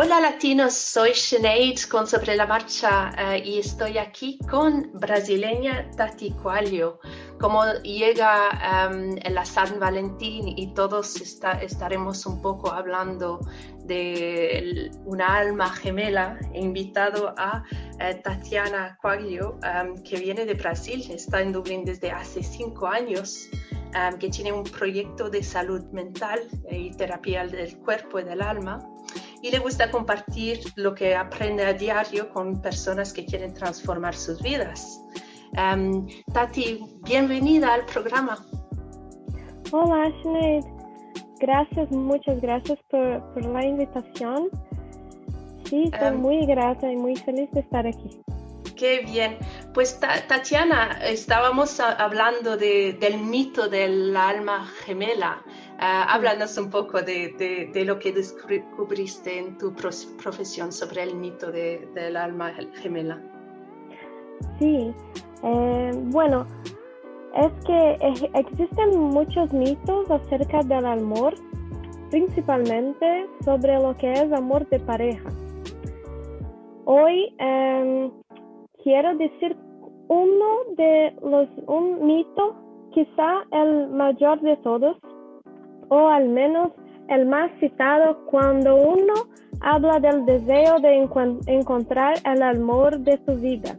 Hola latinos, soy Sinead con Sobre la Marcha eh, y estoy aquí con brasileña Tati Cualio. Como llega um, la San Valentín y todos estaremos un poco hablando de una alma gemela, he invitado a eh, Tatiana Quaglio, em, que viene de Brasil, está en Dublín desde hace cinco años, em, que tiene un proyecto de salud mental y terapia del cuerpo y del alma y le gusta compartir lo que aprende a diario con personas que quieren transformar sus vidas. Um, Tati, bienvenida al programa. Hola, Sinead. Gracias, muchas gracias por, por, la invitación. Sí, estoy um, muy grata y muy feliz de estar aquí. Qué bien. Pues Tatiana, estábamos hablando de, del mito del alma gemela. Uh, háblanos un poco de, de, lo que descubriste en tu profesión sobre el mito de, del alma gemela. Sí, eh, bueno, es que existen muchos mitos acerca del amor, principalmente sobre lo que es amor de pareja. Hoy eh, quiero decir uno de los, un mito, quizá el mayor de todos, o al menos el más citado cuando uno habla del deseo de encontrar el amor de su vida,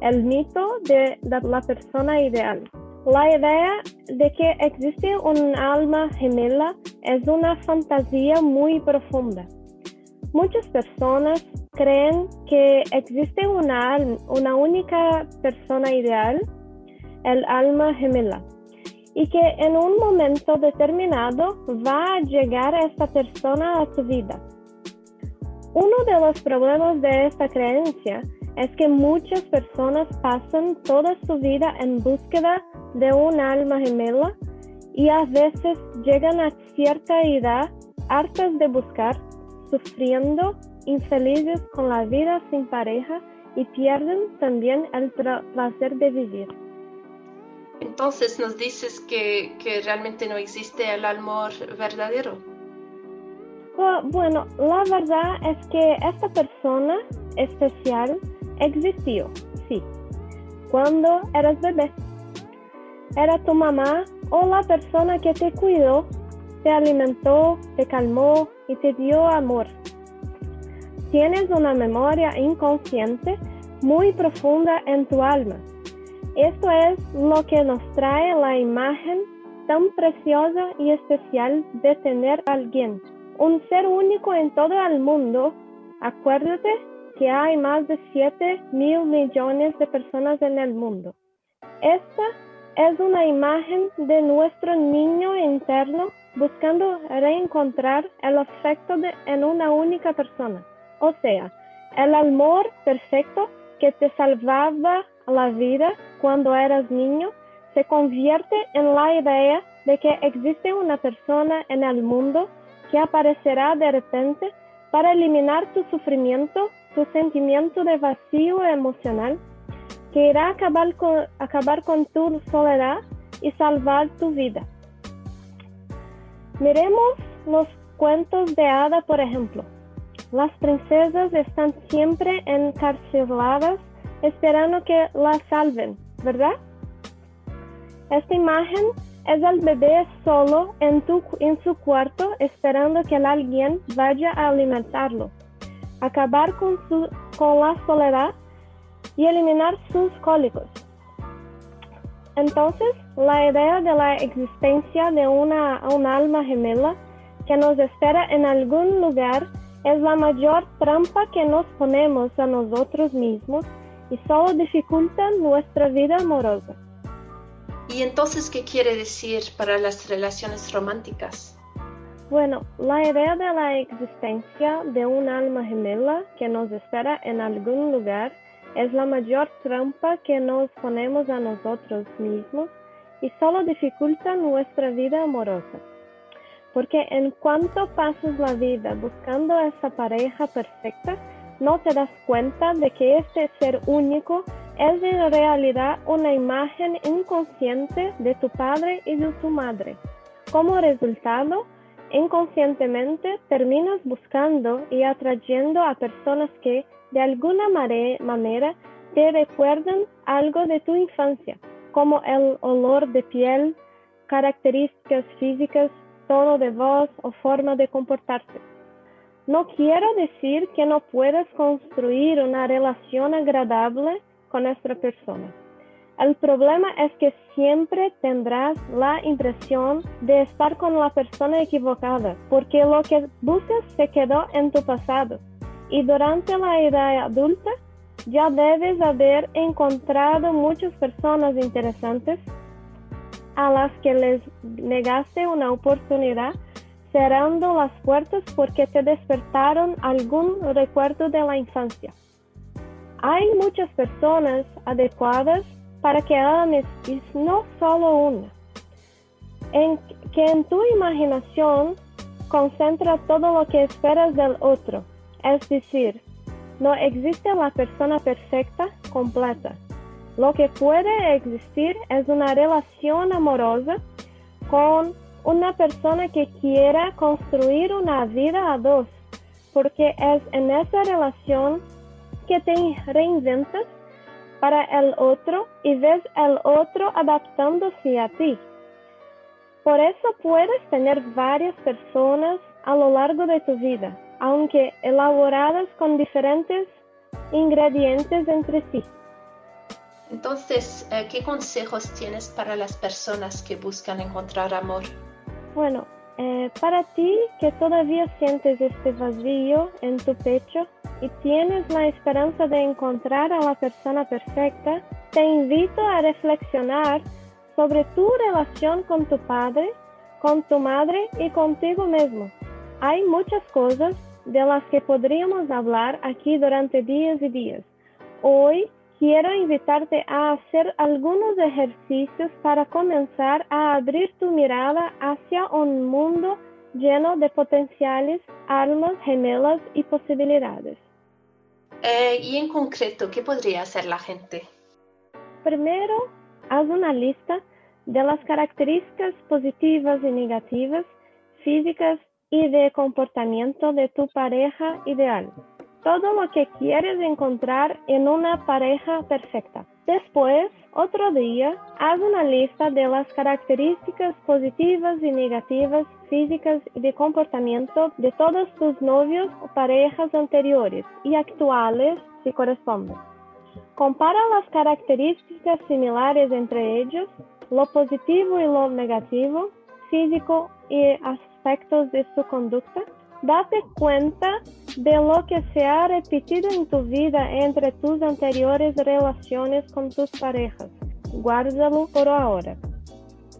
el mito de la persona ideal. La idea de que existe un alma gemela es una fantasía muy profunda. Muchas personas creen que existe una, una única persona ideal, el alma gemela, y que en un momento determinado va a llegar esta persona a tu vida. Uno de los problemas de esta creencia es que muchas personas pasan toda su vida en búsqueda de un alma gemela y a veces llegan a cierta edad hartas de buscar, sufriendo, infelices con la vida sin pareja y pierden también el placer de vivir. Entonces nos dices que, que realmente no existe el amor verdadero. Bueno, la verdad es que esta persona especial existió, sí, cuando eras bebé. Era tu mamá o la persona que te cuidó, te alimentó, te calmó y te dio amor. Tienes una memoria inconsciente muy profunda en tu alma esto es lo que nos trae la imagen tan preciosa y especial de tener a alguien, un ser único en todo el mundo. Acuérdate que hay más de 7 mil millones de personas en el mundo. Esta es una imagen de nuestro niño interno buscando reencontrar el afecto en una única persona. O sea, el amor perfecto que te salvaba la vida cuando eras niño se convierte en la idea de que existe una persona en el mundo que aparecerá de repente para eliminar tu sufrimiento, tu sentimiento de vacío emocional, que irá a acabar con, acabar con tu soledad y salvar tu vida. Miremos los cuentos de hada, por ejemplo. Las princesas están siempre encarceladas esperando que la salven, ¿verdad? Esta imagen es el bebé solo en, su cuarto esperando que alguien vaya a alimentarlo, acabar con, su, con la soledad y eliminar sus cólicos. Entonces, la idea de la existencia de una, un alma gemela que nos espera en algún lugar es la mayor trampa que nos ponemos a nosotros mismos y solo dificulta nuestra vida amorosa. ¿Y entonces qué quiere decir para las relaciones románticas? Bueno, la idea de la existencia de un alma gemela que nos espera en algún lugar es la mayor trampa que nos ponemos a nosotros mismos y solo dificulta nuestra vida amorosa. Porque en cuanto pasas la vida buscando a esa pareja perfecta, no te das cuenta de que este ser único es en realidad una imagen inconsciente de tu padre y de tu madre. Como resultado, inconscientemente terminas buscando y atrayendo a personas que de alguna manera te recuerdan algo de tu infancia, como el olor de piel, características físicas, tono de voz o forma de comportarse. No quiero decir que no puedas construir una relación agradable con nuestra persona. El problema es que siempre tendrás la impresión de estar con la persona equivocada, porque lo que buscas se quedó en tu pasado y durante la edad adulta ya debes haber encontrado muchas personas interesantes a las que les negaste una oportunidad cerrando las puertas porque te despertaron algún recuerdo de la infancia. Hay muchas personas adecuadas para que ames y no solo una. En que en tu imaginación concentra todo lo que esperas del otro. Es decir, no existe la persona perfecta, completa. Lo que puede existir es una relación amorosa con una persona que quiera construir una vida a dos, porque es en esa relación que te reinventas para el otro y ves el otro adaptándose a ti. Por eso puedes tener varias personas a lo largo de tu vida, aunque elaboradas con diferentes ingredientes entre sí. Entonces, eh, ¿qué consejos tienes para las personas que buscan encontrar amor? Bueno, eh, para ti que todavía sientes este vacío en tu pecho y tienes la esperanza de encontrar a la persona perfecta, te invito a reflexionar sobre tu relación con tu padre, con tu madre y contigo mismo. Hay muchas cosas de las que podríamos hablar aquí durante días y días. Hoy quiero invitarte a hacer algunos ejercicios para comenzar a abrir tu mirada hacia un mundo lleno de potenciales, almas gemelas y posibilidades. Eh, y en concreto, ¿qué podría hacer la gente? Primero, haz una lista de las características positivas y negativas, físicas y de comportamiento de tu pareja ideal todo lo que quieres encontrar en una pareja perfecta. Después, otro día, haz una lista de las características positivas y negativas físicas y de comportamiento de todos tus novios o parejas anteriores y actuales si corresponden. Compara las características similares entre ellos, lo positivo y lo negativo, físico y aspectos de su conducta Date cuenta de lo que se ha repetido en tu vida entre tus anteriores relaciones con tus parejas. Guárdalo por ahora.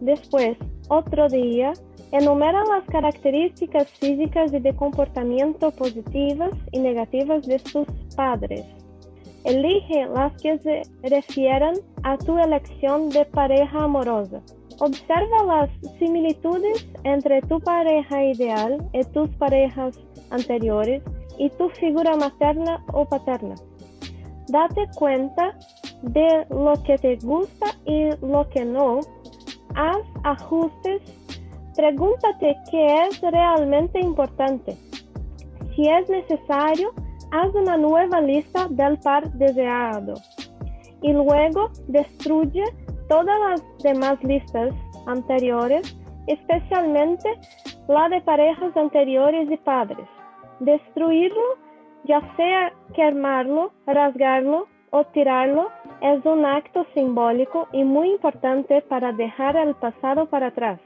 Después, otro día, enumera las características físicas y de comportamiento positivas y negativas de tus padres. Elige las que se refieran a tu elección de pareja amorosa. Observa las similitudes entre tu pareja ideal y tus parejas anteriores y tu figura materna o paterna. Date cuenta de lo que te gusta y lo que no. Haz ajustes. Pregúntate qué es realmente importante. Si es necesario, haz una nueva lista del par deseado y luego destruye todas las demás listas anteriores, especialmente la de parejas anteriores y padres. Destruirlo, ya sea quemarlo, rasgarlo o tirarlo, es un acto simbólico y muy importante para dejar el pasado para atrás,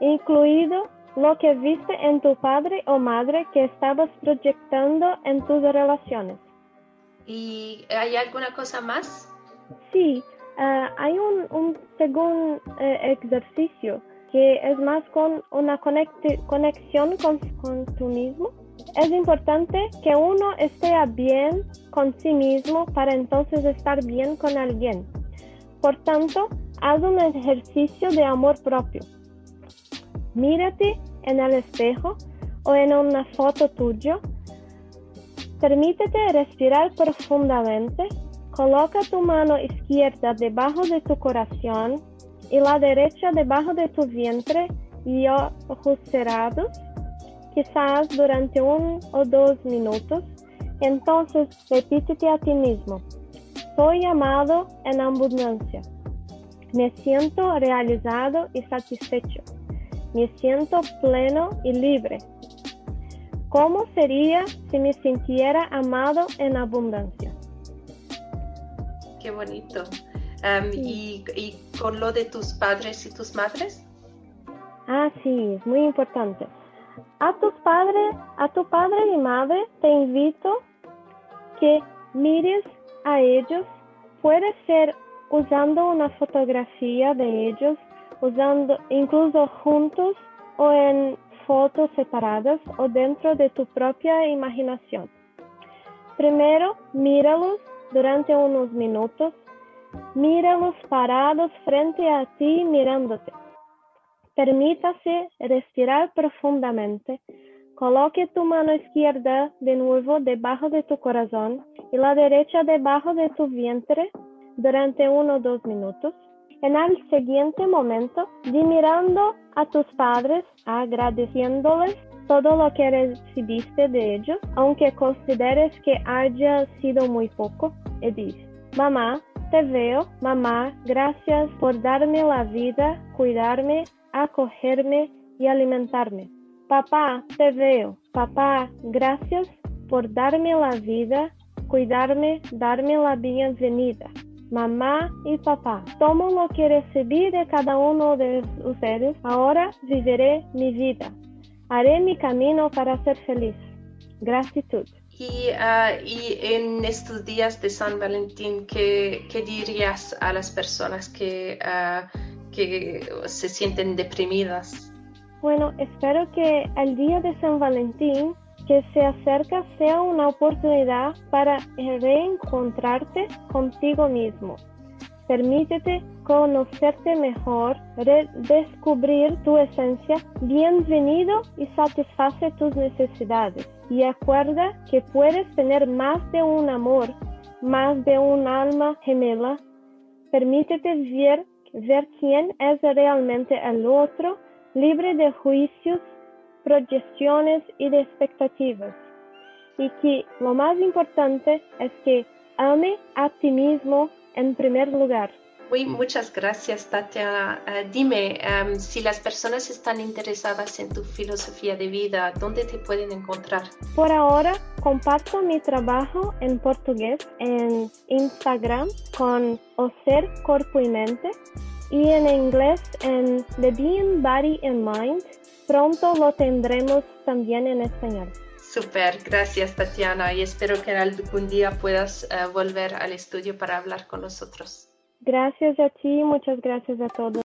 incluido lo que viste en tu padre o madre que estabas proyectando en tus relaciones. ¿Y hay alguna cosa más? Sí, Ah, hay un, un segundo eh, ejercicio que es más con una conexión con, con tú mismo. Es importante que uno esté bien con sí mismo para entonces estar bien con alguien. Por tanto, haz un ejercicio de amor propio. Mírate en el espejo o en una foto tuya. Permítete respirar profundamente Coloca tu mano izquierda debajo de tu corazón y la derecha debajo de tu vientre y ojos cerrados. quizás durante un o dos minutos. Entonces repítete a ti mismo, soy amado en abundancia. Me siento realizado y satisfecho. Me siento pleno y libre. ¿Cómo sería si me sintiera amado en abundancia? Qué bonito. Em, y, ¿Y con lo de tus padres y tus madres? Ah, sí, es muy importante. A tus padres, a tu padre y madre te invito que mires a ellos. Puede ser usando una fotografía de ellos, usando incluso juntos o en fotos separadas o dentro de tu propia imaginación. Primero, míralos durante unos minutos. Míralos parados frente a ti mirándote. Permítase respirar profundamente. Coloque tu mano izquierda de nuevo debajo de tu corazón y la derecha debajo de tu vientre durante uno o dos minutos. En el siguiente momento, di mirando a tus padres, agradeciéndoles todo lo que recibiste de ellos, aunque consideres que haya sido muy poco, y dice, mamá, te veo, mamá, gracias por darme la vida, cuidarme, acogerme y alimentarme. Papá, te veo, papá, gracias por darme la vida, cuidarme, darme la bienvenida mamá y papá. Tomo lo que recibí de cada uno de ustedes. Ahora viviré mi vida. Haré mi camino para ser feliz. Gratitud. Y, ah, y en estos días de San Valentín, ¿qué, dirías a las personas que, uh, que se sienten deprimidas? Bueno, espero que el día de San Valentín que se acerca sea una oportunidad para reencontrarte contigo mismo. Permítete conocerte mejor, descubrir tu esencia. Bienvenido y satisface tus necesidades. Y acuerda que puedes tener más de un amor, más de un alma gemela. Permítete ver, ver quién es realmente el otro, libre de juicios proyecciones y de expectativas. Y que lo más importante es que ame a ti mismo en primer lugar. Muy, muchas gracias, Tatiana. Eh, dime, em, si las personas están interesadas en tu filosofía de vida, ¿dónde te pueden encontrar? Por ahora, comparto mi trabajo en portugués en Instagram con O Ser Corpo y Mente y en inglés en The Being Body and Mind pronto lo tendremos también en español. Super, gracias Tatiana y espero que algún día puedas eh, volver al estudio para hablar con nosotros. Gracias a ti, muchas gracias a todos.